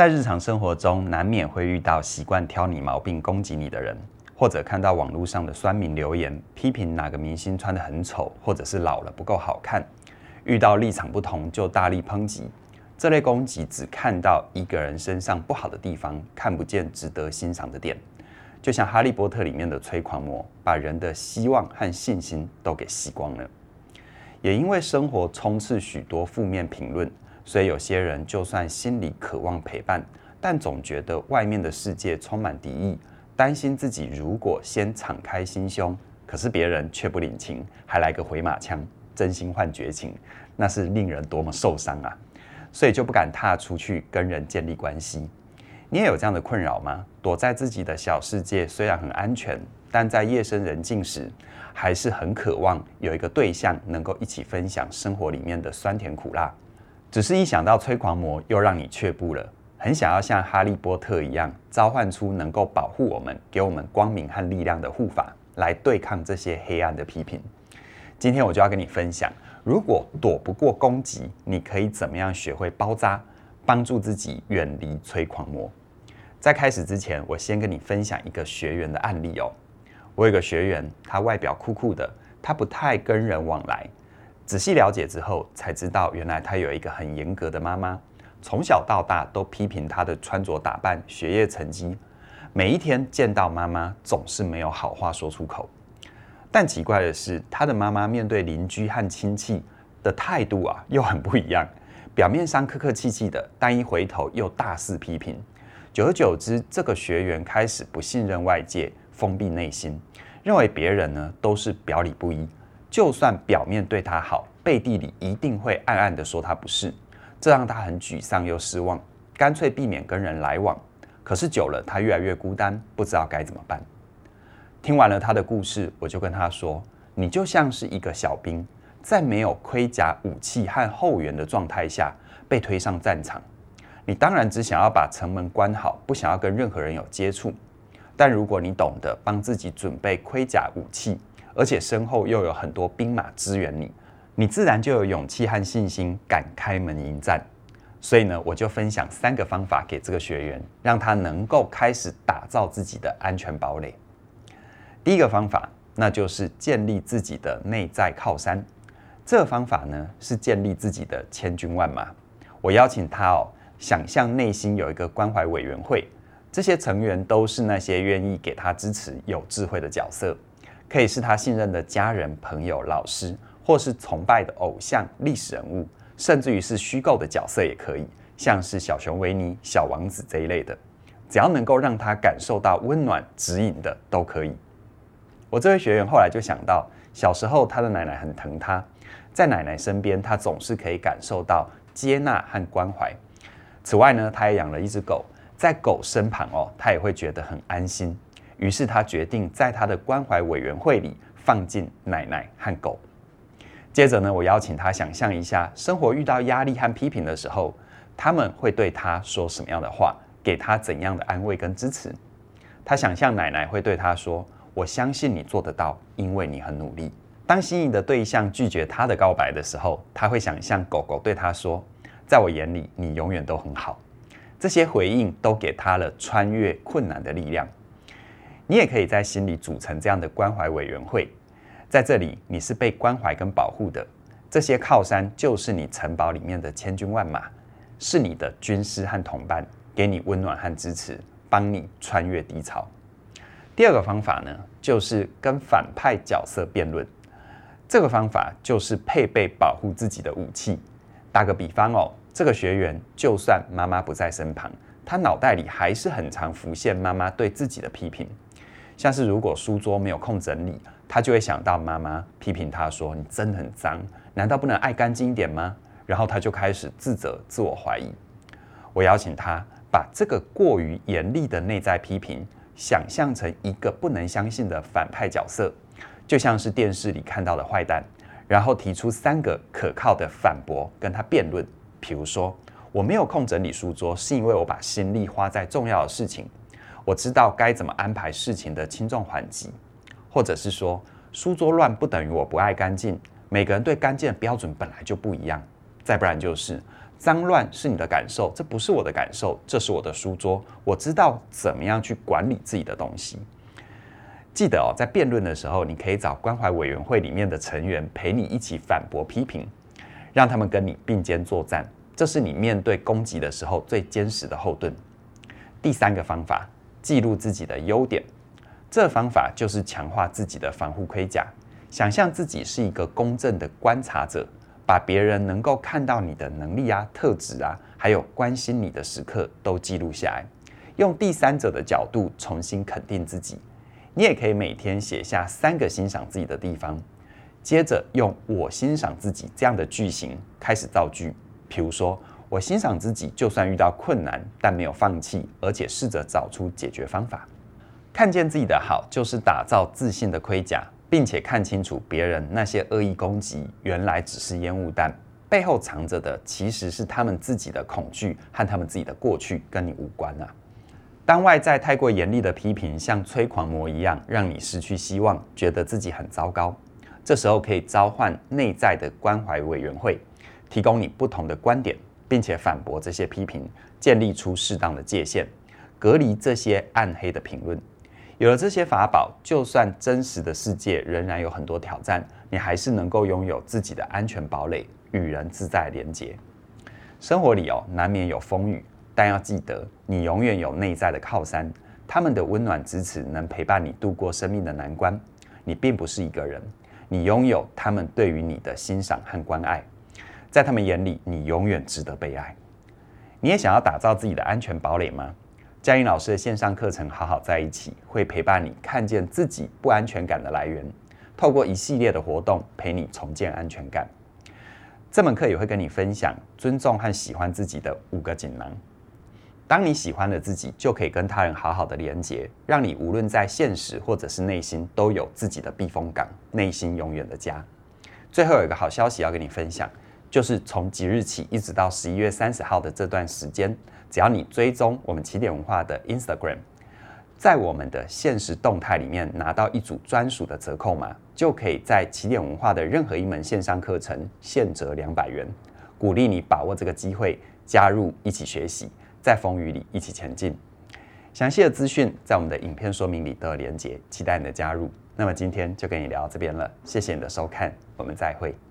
在日常生活中，难免会遇到习惯挑你毛病、攻击你的人，或者看到网络上的酸民留言，批评哪个明星穿得很丑，或者是老了不够好看。遇到立场不同就大力抨击，这类攻击只看到一个人身上不好的地方，看不见值得欣赏的点。就像《哈利波特》里面的催狂魔，把人的希望和信心都给吸光了。也因为生活充斥许多负面评论，所以有些人就算心里渴望陪伴，但总觉得外面的世界充满敌意，担心自己如果先敞开心胸，可是别人却不领情，还来个回马枪。真心换绝情，那是令人多么受伤啊！所以就不敢踏出去跟人建立关系。你也有这样的困扰吗？躲在自己的小世界，虽然很安全，但在夜深人静时，还是很渴望有一个对象能够一起分享生活里面的酸甜苦辣。只是一想到催狂魔，又让你却步了。很想要像哈利波特一样，召唤出能够保护我们、给我们光明和力量的护法，来对抗这些黑暗的批评。今天我就要跟你分享，如果躲不过攻击，你可以怎么样学会包扎，帮助自己远离催狂魔。在开始之前，我先跟你分享一个学员的案例哦。我有个学员，他外表酷酷的，他不太跟人往来。仔细了解之后，才知道原来他有一个很严格的妈妈，从小到大都批评他的穿着打扮、学业成绩，每一天见到妈妈总是没有好话说出口。但奇怪的是，他的妈妈面对邻居和亲戚的态度啊，又很不一样。表面上客客气气的，但一回头又大肆批评。久而久之，这个学员开始不信任外界，封闭内心，认为别人呢都是表里不一，就算表面对他好，背地里一定会暗暗的说他不是。这让他很沮丧又失望，干脆避免跟人来往。可是久了，他越来越孤单，不知道该怎么办。听完了他的故事，我就跟他说：“你就像是一个小兵，在没有盔甲、武器和后援的状态下被推上战场。你当然只想要把城门关好，不想要跟任何人有接触。但如果你懂得帮自己准备盔甲、武器，而且身后又有很多兵马支援你，你自然就有勇气和信心敢开门迎战。所以呢，我就分享三个方法给这个学员，让他能够开始打造自己的安全堡垒。”第一个方法，那就是建立自己的内在靠山。这个方法呢，是建立自己的千军万马。我邀请他哦，想象内心有一个关怀委员会，这些成员都是那些愿意给他支持、有智慧的角色，可以是他信任的家人、朋友、老师，或是崇拜的偶像、历史人物，甚至于是虚构的角色也可以，像是小熊维尼、小王子这一类的，只要能够让他感受到温暖指引的，都可以。我这位学员后来就想到，小时候他的奶奶很疼他，在奶奶身边，他总是可以感受到接纳和关怀。此外呢，他也养了一只狗，在狗身旁哦，他也会觉得很安心。于是他决定在他的关怀委员会里放进奶奶和狗。接着呢，我邀请他想象一下，生活遇到压力和批评的时候，他们会对他说什么样的话，给他怎样的安慰跟支持。他想象奶奶会对他说。我相信你做得到，因为你很努力。当心仪的对象拒绝他的告白的时候，他会想象狗狗对他说：“在我眼里，你永远都很好。”这些回应都给他了穿越困难的力量。你也可以在心里组成这样的关怀委员会，在这里你是被关怀跟保护的。这些靠山就是你城堡里面的千军万马，是你的军师和同伴，给你温暖和支持，帮你穿越低潮。第二个方法呢，就是跟反派角色辩论。这个方法就是配备保护自己的武器。打个比方哦，这个学员就算妈妈不在身旁，他脑袋里还是很常浮现妈妈对自己的批评。像是如果书桌没有空整理，他就会想到妈妈批评他说：“你真的很脏，难道不能爱干净一点吗？”然后他就开始自责、自我怀疑。我邀请他把这个过于严厉的内在批评。想象成一个不能相信的反派角色，就像是电视里看到的坏蛋，然后提出三个可靠的反驳，跟他辩论。比如说，我没有空整理书桌，是因为我把心力花在重要的事情。我知道该怎么安排事情的轻重缓急，或者是说，书桌乱不等于我不爱干净，每个人对干净的标准本来就不一样。再不然就是，脏乱是你的感受，这不是我的感受，这是我的书桌。我知道怎么样去管理自己的东西。记得哦，在辩论的时候，你可以找关怀委员会里面的成员陪你一起反驳批评，让他们跟你并肩作战。这是你面对攻击的时候最坚实的后盾。第三个方法，记录自己的优点。这方法就是强化自己的防护盔甲，想象自己是一个公正的观察者，把别人能够看到你的能力啊、特质啊，还有关心你的时刻都记录下来，用第三者的角度重新肯定自己。你也可以每天写下三个欣赏自己的地方，接着用“我欣赏自己”这样的句型开始造句。比如说，我欣赏自己，就算遇到困难，但没有放弃，而且试着找出解决方法。看见自己的好，就是打造自信的盔甲，并且看清楚别人那些恶意攻击，原来只是烟雾弹，背后藏着的其实是他们自己的恐惧和他们自己的过去，跟你无关啊。当外在太过严厉的批评像催狂魔一样，让你失去希望，觉得自己很糟糕，这时候可以召唤内在的关怀委员会，提供你不同的观点，并且反驳这些批评，建立出适当的界限，隔离这些暗黑的评论。有了这些法宝，就算真实的世界仍然有很多挑战，你还是能够拥有自己的安全堡垒，与人自在连结。生活里哦，难免有风雨，但要记得，你永远有内在的靠山，他们的温暖支持能陪伴你度过生命的难关。你并不是一个人，你拥有他们对于你的欣赏和关爱，在他们眼里，你永远值得被爱。你也想要打造自己的安全堡垒吗？嘉音老师的线上课程《好好在一起》会陪伴你看见自己不安全感的来源，透过一系列的活动陪你重建安全感。这门课也会跟你分享尊重和喜欢自己的五个锦囊。当你喜欢了自己，就可以跟他人好好的连接，让你无论在现实或者是内心都有自己的避风港，内心永远的家。最后有一个好消息要跟你分享，就是从即日起一直到十一月三十号的这段时间。只要你追踪我们起点文化的 Instagram，在我们的限时动态里面拿到一组专属的折扣码，就可以在起点文化的任何一门线上课程现折两百元。鼓励你把握这个机会，加入一起学习，在风雨里一起前进。详细的资讯在我们的影片说明里都有连结，期待你的加入。那么今天就跟你聊到这边了，谢谢你的收看，我们再会。